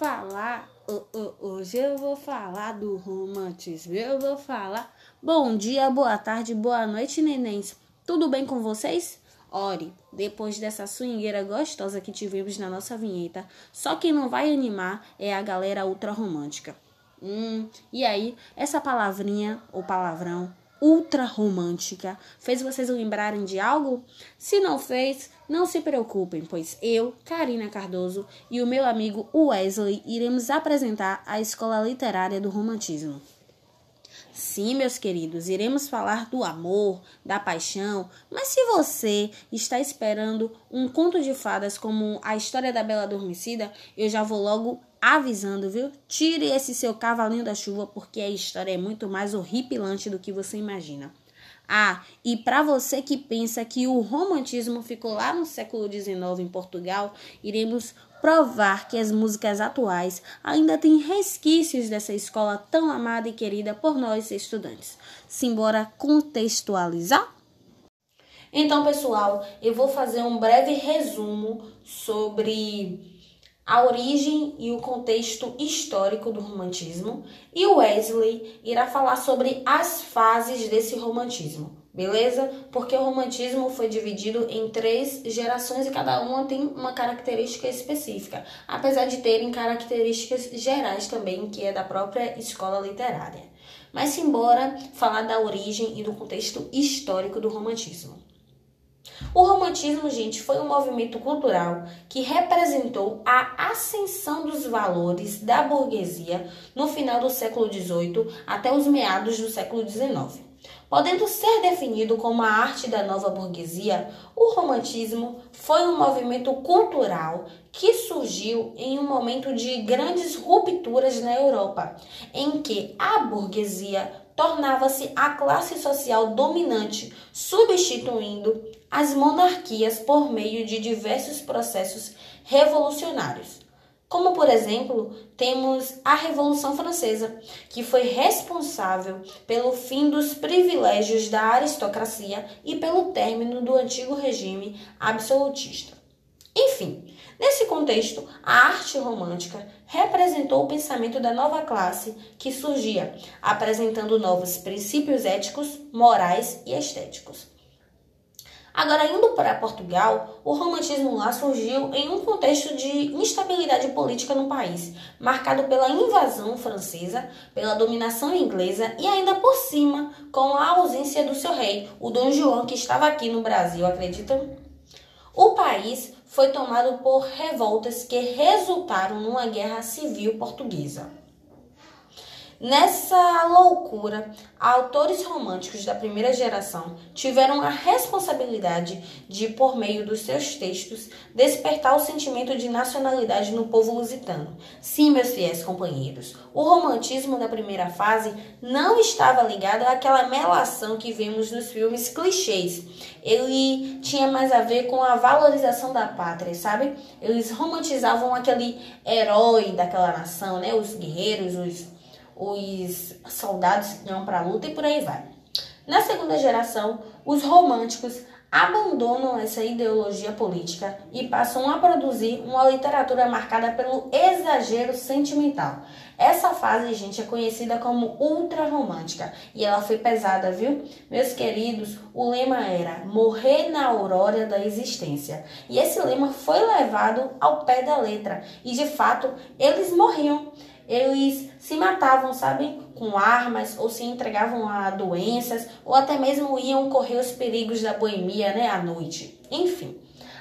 Falar, hoje eu vou falar do romantismo. Eu vou falar. Bom dia, boa tarde, boa noite, nenéns. Tudo bem com vocês? Ore, depois dessa swingueira gostosa que tivemos na nossa vinheta, só quem não vai animar é a galera ultra romântica. Hum, e aí, essa palavrinha ou palavrão ultra romântica fez vocês lembrarem de algo? Se não fez, não se preocupem, pois eu, Karina Cardoso e o meu amigo Wesley iremos apresentar a Escola Literária do Romantismo. Sim, meus queridos, iremos falar do amor, da paixão, mas se você está esperando um conto de fadas como a história da Bela Adormecida, eu já vou logo avisando, viu? Tire esse seu cavalinho da chuva porque a história é muito mais horripilante do que você imagina. Ah, e para você que pensa que o romantismo ficou lá no século XIX em Portugal, iremos provar que as músicas atuais ainda têm resquícios dessa escola tão amada e querida por nós estudantes. Simbora contextualizar? Então, pessoal, eu vou fazer um breve resumo sobre a origem e o contexto histórico do romantismo, e Wesley irá falar sobre as fases desse romantismo, beleza? Porque o romantismo foi dividido em três gerações e cada uma tem uma característica específica, apesar de terem características gerais também, que é da própria escola literária. Mas embora falar da origem e do contexto histórico do romantismo. O romantismo, gente, foi um movimento cultural que representou a ascensão dos valores da burguesia no final do século XVIII até os meados do século XIX. Podendo ser definido como a arte da nova burguesia, o romantismo foi um movimento cultural que surgiu em um momento de grandes rupturas na Europa, em que a burguesia tornava-se a classe social dominante, substituindo as monarquias por meio de diversos processos revolucionários. Como, por exemplo, temos a Revolução Francesa, que foi responsável pelo fim dos privilégios da aristocracia e pelo término do antigo regime absolutista. Enfim, nesse contexto, a arte romântica representou o pensamento da nova classe que surgia, apresentando novos princípios éticos, morais e estéticos. Agora, indo para Portugal, o romantismo lá surgiu em um contexto de instabilidade política no país, marcado pela invasão francesa, pela dominação inglesa e ainda por cima com a ausência do seu rei, o Dom João, que estava aqui no Brasil, acreditam? O país foi tomado por revoltas que resultaram numa guerra civil portuguesa. Nessa loucura, autores românticos da primeira geração tiveram a responsabilidade de, por meio dos seus textos, despertar o sentimento de nacionalidade no povo lusitano. Sim, meus fiéis companheiros, o romantismo da primeira fase não estava ligado àquela melação que vemos nos filmes clichês. Ele tinha mais a ver com a valorização da pátria, sabe? Eles romantizavam aquele herói daquela nação, né? Os guerreiros, os os soldados que iam para a luta e por aí vai. Na segunda geração, os românticos abandonam essa ideologia política e passam a produzir uma literatura marcada pelo exagero sentimental. Essa fase, gente, é conhecida como ultra-romântica e ela foi pesada, viu? Meus queridos, o lema era morrer na aurora da existência. E esse lema foi levado ao pé da letra e, de fato, eles morriam eles se matavam, sabe? Com armas, ou se entregavam a doenças, ou até mesmo iam correr os perigos da boemia, né, à noite. Enfim.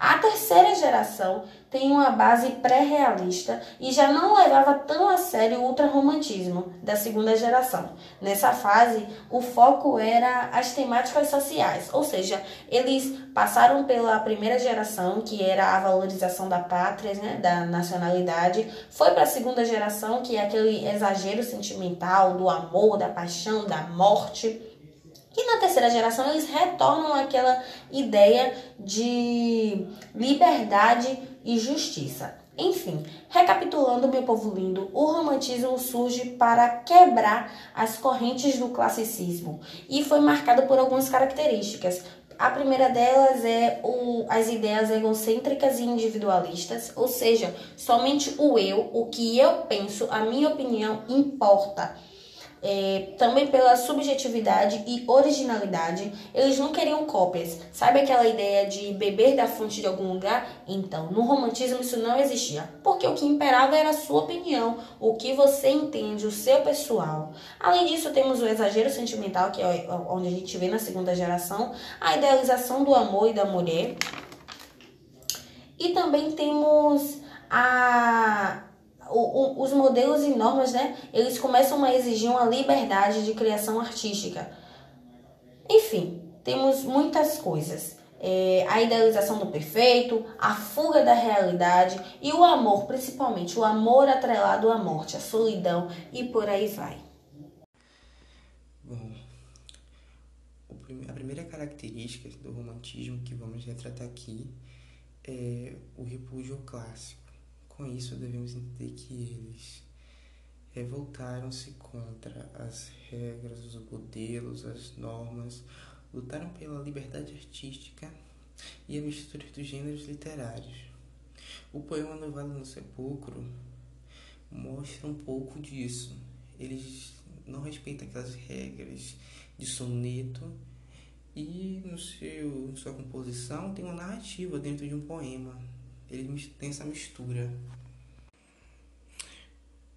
A terceira geração tem uma base pré-realista e já não levava tão a sério o ultrarromantismo da segunda geração. Nessa fase, o foco era as temáticas sociais, ou seja, eles passaram pela primeira geração, que era a valorização da pátria, né, da nacionalidade, foi para a segunda geração, que é aquele exagero sentimental do amor, da paixão, da morte. E na terceira geração eles retornam àquela ideia de liberdade e justiça. Enfim, recapitulando, meu povo lindo, o romantismo surge para quebrar as correntes do classicismo e foi marcado por algumas características. A primeira delas é o, as ideias egocêntricas e individualistas, ou seja, somente o eu, o que eu penso, a minha opinião importa é, também pela subjetividade e originalidade, eles não queriam cópias. Sabe aquela ideia de beber da fonte de algum lugar? Então, no romantismo isso não existia, porque o que imperava era a sua opinião, o que você entende, o seu pessoal. Além disso, temos o exagero sentimental, que é onde a gente vê na segunda geração, a idealização do amor e da mulher. E também temos a os modelos e normas, né, eles começam a exigir uma liberdade de criação artística. Enfim, temos muitas coisas. É, a idealização do perfeito, a fuga da realidade e o amor, principalmente o amor atrelado à morte, à solidão e por aí vai. Bom, a primeira característica do romantismo que vamos retratar aqui é o repúdio clássico. Com isso, devemos entender que eles revoltaram-se contra as regras, os modelos, as normas, lutaram pela liberdade artística e a mistura dos gêneros literários. O poema Novela no Sepulcro mostra um pouco disso. Eles não respeitam aquelas regras de soneto e no seu sua composição tem uma narrativa dentro de um poema ele tem essa mistura.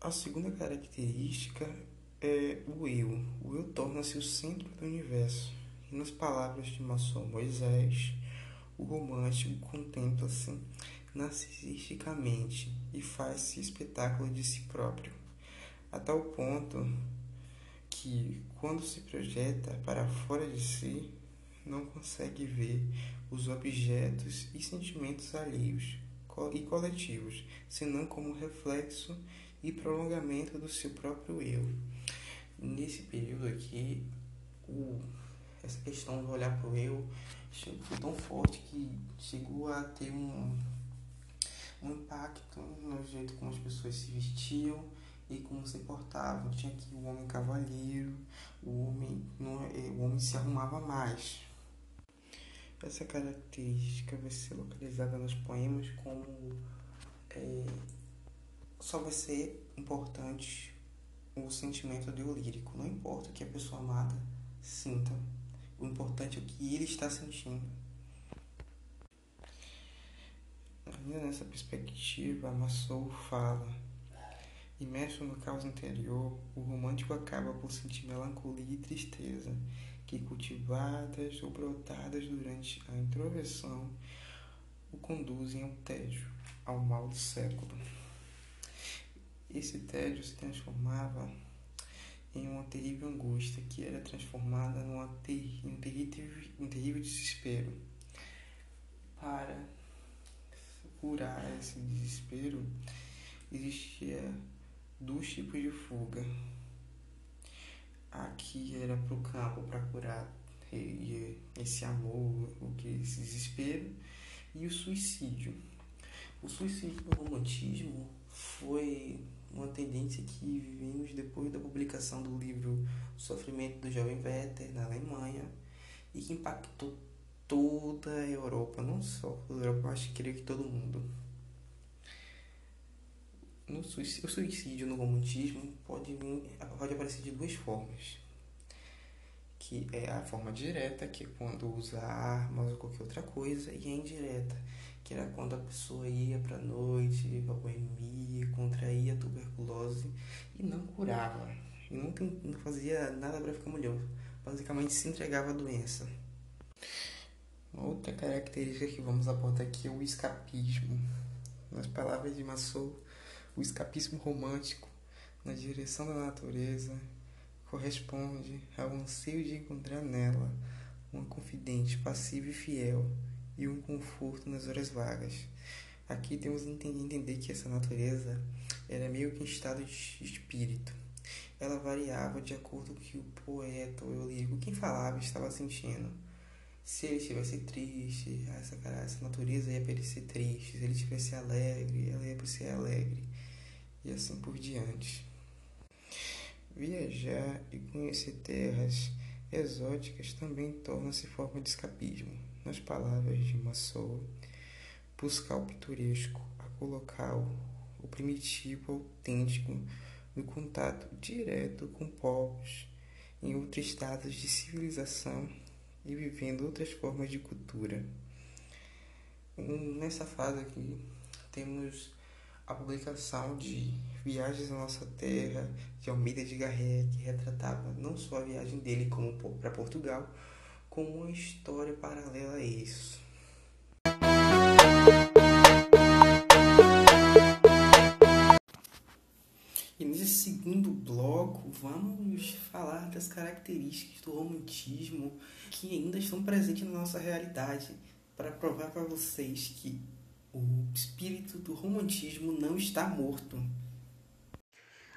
A segunda característica é o eu. O eu torna-se o centro do universo. E nas palavras de Maçom Moisés, o romântico contempla-se narcisisticamente e faz-se espetáculo de si próprio, a tal ponto que, quando se projeta para fora de si, não consegue ver os objetos e sentimentos alheios e coletivos, senão como reflexo e prolongamento do seu próprio eu. Nesse período aqui, o, essa questão de olhar para o eu foi tão forte que chegou a ter um, um impacto no jeito como as pessoas se vestiam e como se portavam. Tinha aqui o homem cavalheiro, o homem, não, é, o homem se arrumava mais, essa característica vai ser localizada nos poemas como é, só vai ser importante o sentimento do lírico. Não importa o que a pessoa amada sinta, o importante é o que ele está sentindo. Ainda nessa perspectiva, Massou fala: imerso no caos interior, o romântico acaba por sentir melancolia e tristeza que, cultivadas ou brotadas durante a introversão, o conduzem ao tédio, ao mal do século. Esse tédio se transformava em uma terrível angústia que era transformada em um terrível, um terrível desespero. Para curar esse desespero, existia dois tipos de fuga aqui era para o campo para curar esse amor, esse desespero e o suicídio. O suicídio no romantismo foi uma tendência que vimos depois da publicação do livro O Sofrimento do Jovem Werther na Alemanha e que impactou toda a Europa, não só a Europa, mas creio que todo mundo no suicídio, o suicídio no romantismo pode, pode aparecer de duas formas. Que é a forma direta, que é quando usa armas ou qualquer outra coisa, e a indireta, que era quando a pessoa ia pra noite, pra boemia, contraía tuberculose e não curava. E não, não fazia nada para ficar melhor. Basicamente se entregava à doença. Outra característica que vamos apontar aqui é o escapismo. Nas palavras de Massou, o escapismo romântico na direção da natureza corresponde ao anseio de encontrar nela uma confidente passiva e fiel e um conforto nas horas vagas. Aqui temos que entender que essa natureza era meio que em estado de espírito. Ela variava de acordo com o que o poeta ou o lírico, quem falava, estava sentindo. Se ele estivesse triste, essa, essa natureza ia parecer triste. Se ele estivesse alegre, ela ia parecer alegre e assim por diante. Viajar e conhecer terras exóticas também tornam-se forma de escapismo. Nas palavras de Massou, buscar o pitoresco, a colocar o primitivo autêntico no contato direto com povos em outros estados de civilização e vivendo outras formas de cultura. Nessa fase aqui, temos a publicação de Viagens à Nossa Terra, de Almeida de Garré, que retratava não só a viagem dele como para Portugal, como uma história paralela a isso. E nesse segundo bloco, vamos falar das características do romantismo que ainda estão presentes na nossa realidade, para provar para vocês que o espírito do romantismo não está morto.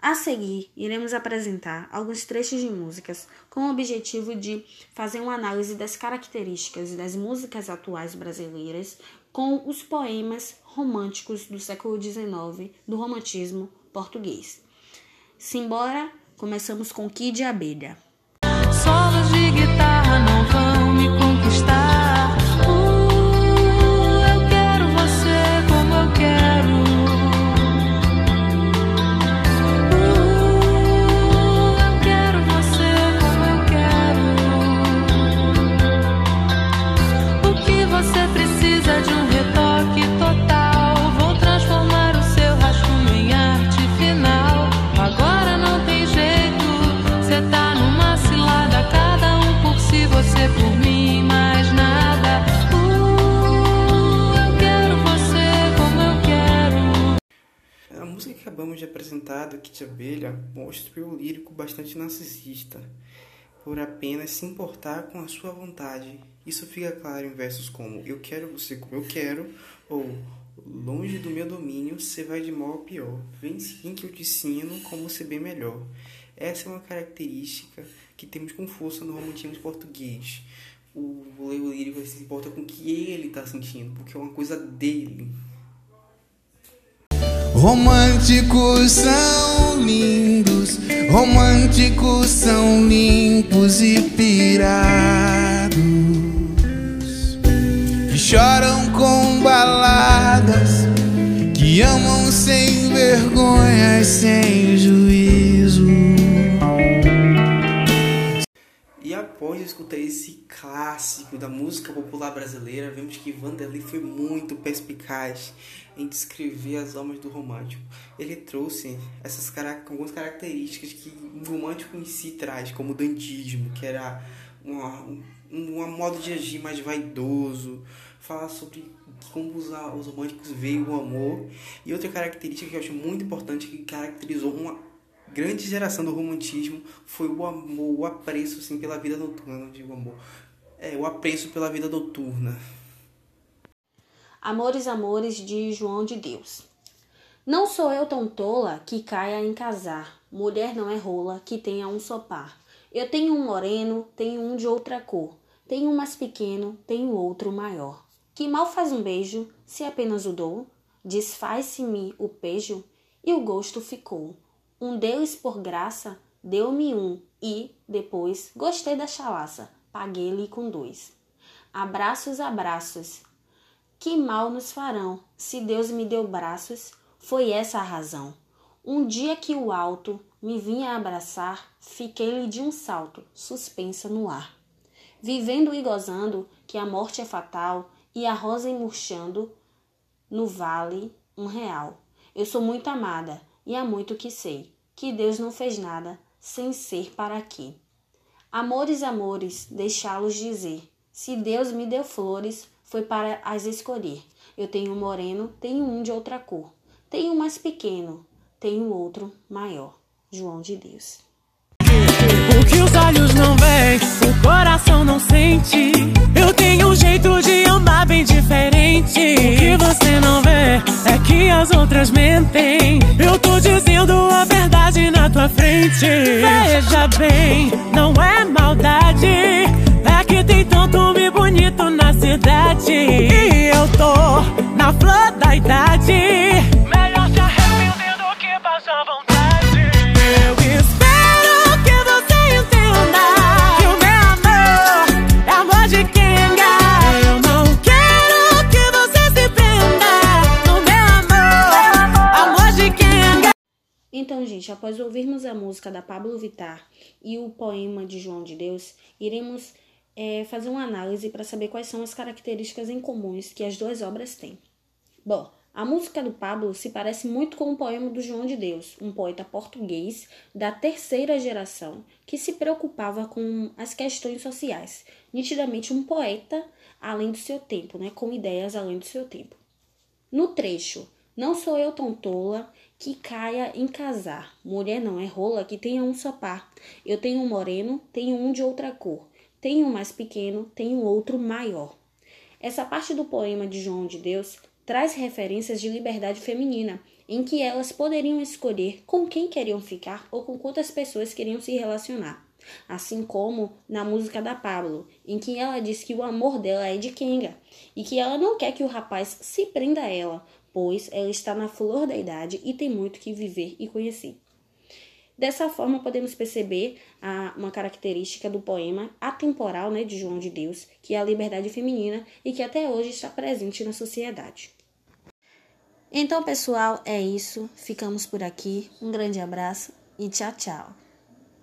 A seguir, iremos apresentar alguns trechos de músicas com o objetivo de fazer uma análise das características das músicas atuais brasileiras com os poemas românticos do século XIX do romantismo português. Simbora, começamos com Kid Abelha. Acabamos de apresentar do Kit Abelha mostra o lírico bastante narcisista, por apenas se importar com a sua vontade. Isso fica claro em versos como Eu quero você como eu quero, ou Longe do meu domínio, você vai de mal a pior. Vem sim que eu te ensino como ser bem melhor. Essa é uma característica que temos com força no romantismo português. O, lírico se importa com o que ele está sentindo, porque é uma coisa dele. Românticos são lindos, românticos são limpos e pirados, que choram com baladas, que amam sem vergonha, sem clássico da música popular brasileira, vemos que Vanderlei foi muito perspicaz em descrever as almas do romântico. Ele trouxe essas algumas características que o romântico em si traz, como o dantismo, que era um, um modo de agir mais vaidoso, falar sobre como os, os românticos veem o amor. E outra característica que eu acho muito importante, que caracterizou uma grande geração do romantismo, foi o amor, o apreço assim, pela vida noturna, digo amor, é, o apreço pela vida noturna. Amores, Amores de João de Deus. Não sou eu tão tola que caia em casar, mulher não é rola que tenha um só par. Eu tenho um moreno, tenho um de outra cor, tenho um mais pequeno, tenho outro maior. Que mal faz um beijo, se apenas o dou, desfaz-se-me o pejo e o gosto ficou. Um deles por graça deu-me um e, depois, gostei da chalaça, paguei-lhe com dois. Abraços, abraços, que mal nos farão? Se Deus me deu braços, foi essa a razão. Um dia que o alto me vinha abraçar, fiquei-lhe de um salto, suspensa no ar. Vivendo e gozando que a morte é fatal e a rosa murchando no vale um real. Eu sou muito amada e há muito que sei que Deus não fez nada sem ser para aqui. Amores, amores, deixá-los dizer. Se Deus me deu flores, foi para as escolher. Eu tenho um moreno, tenho um de outra cor. Tenho um mais pequeno, tenho outro maior. João de Deus. O que os olhos não veem, coração não sente. Eu tenho um jeito de amar bem diferente. O que você não vê é que as outras mentem. Eu tô dizendo a verdade na tua frente. Veja bem, não é maldade. É que tem tanto homem bonito na cidade. E eu tô na flor da idade. Após ouvirmos a música da Pablo Vittar e o poema de João de Deus, iremos é, fazer uma análise para saber quais são as características em comuns que as duas obras têm. Bom, a música do Pablo se parece muito com o poema do João de Deus, um poeta português da terceira geração que se preocupava com as questões sociais, nitidamente um poeta além do seu tempo, né, com ideias além do seu tempo. No trecho, não sou eu tão tola que caia em casar, mulher não é rola que tenha um só par. Eu tenho um moreno, tenho um de outra cor, tenho um mais pequeno, tenho outro maior. Essa parte do poema de João de Deus traz referências de liberdade feminina, em que elas poderiam escolher com quem queriam ficar ou com quantas pessoas queriam se relacionar. Assim como na música da Pablo, em que ela diz que o amor dela é de Kenga e que ela não quer que o rapaz se prenda a ela, pois ela está na flor da idade e tem muito que viver e conhecer. Dessa forma, podemos perceber a, uma característica do poema atemporal né, de João de Deus, que é a liberdade feminina e que até hoje está presente na sociedade. Então, pessoal, é isso. Ficamos por aqui. Um grande abraço e tchau, tchau.